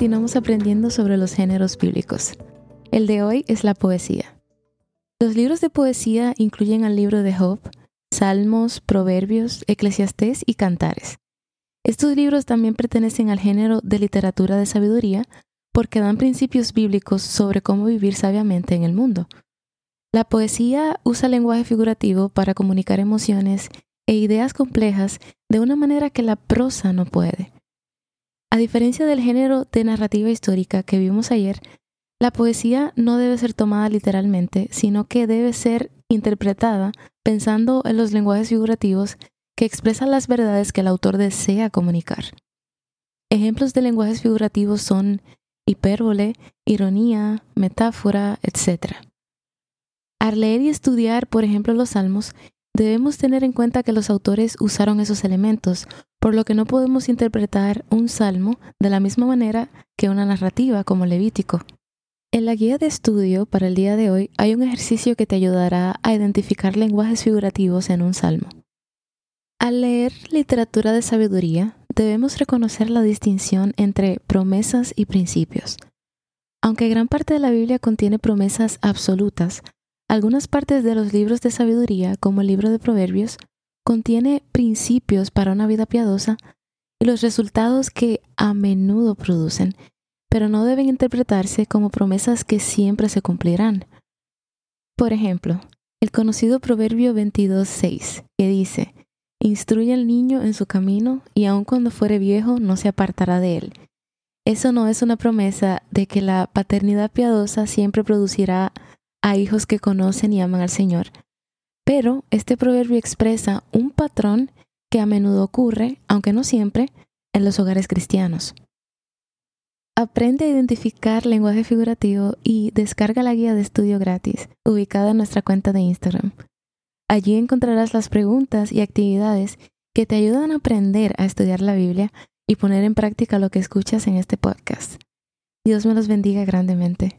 Continuamos aprendiendo sobre los géneros bíblicos. El de hoy es la poesía. Los libros de poesía incluyen al libro de Job, Salmos, Proverbios, Eclesiastés y Cantares. Estos libros también pertenecen al género de literatura de sabiduría porque dan principios bíblicos sobre cómo vivir sabiamente en el mundo. La poesía usa lenguaje figurativo para comunicar emociones e ideas complejas de una manera que la prosa no puede. A diferencia del género de narrativa histórica que vimos ayer, la poesía no debe ser tomada literalmente, sino que debe ser interpretada pensando en los lenguajes figurativos que expresan las verdades que el autor desea comunicar. Ejemplos de lenguajes figurativos son hipérbole, ironía, metáfora, etc. Al leer y estudiar, por ejemplo, los salmos, debemos tener en cuenta que los autores usaron esos elementos por lo que no podemos interpretar un salmo de la misma manera que una narrativa como Levítico. En la guía de estudio para el día de hoy hay un ejercicio que te ayudará a identificar lenguajes figurativos en un salmo. Al leer literatura de sabiduría, debemos reconocer la distinción entre promesas y principios. Aunque gran parte de la Biblia contiene promesas absolutas, algunas partes de los libros de sabiduría, como el libro de Proverbios, contiene principios para una vida piadosa y los resultados que a menudo producen, pero no deben interpretarse como promesas que siempre se cumplirán. Por ejemplo, el conocido Proverbio 22.6, que dice, Instruye al niño en su camino y aun cuando fuere viejo no se apartará de él. Eso no es una promesa de que la paternidad piadosa siempre producirá a hijos que conocen y aman al Señor, pero este proverbio expresa un patrón que a menudo ocurre, aunque no siempre, en los hogares cristianos. Aprende a identificar lenguaje figurativo y descarga la guía de estudio gratis, ubicada en nuestra cuenta de Instagram. Allí encontrarás las preguntas y actividades que te ayudan a aprender a estudiar la Biblia y poner en práctica lo que escuchas en este podcast. Dios me los bendiga grandemente.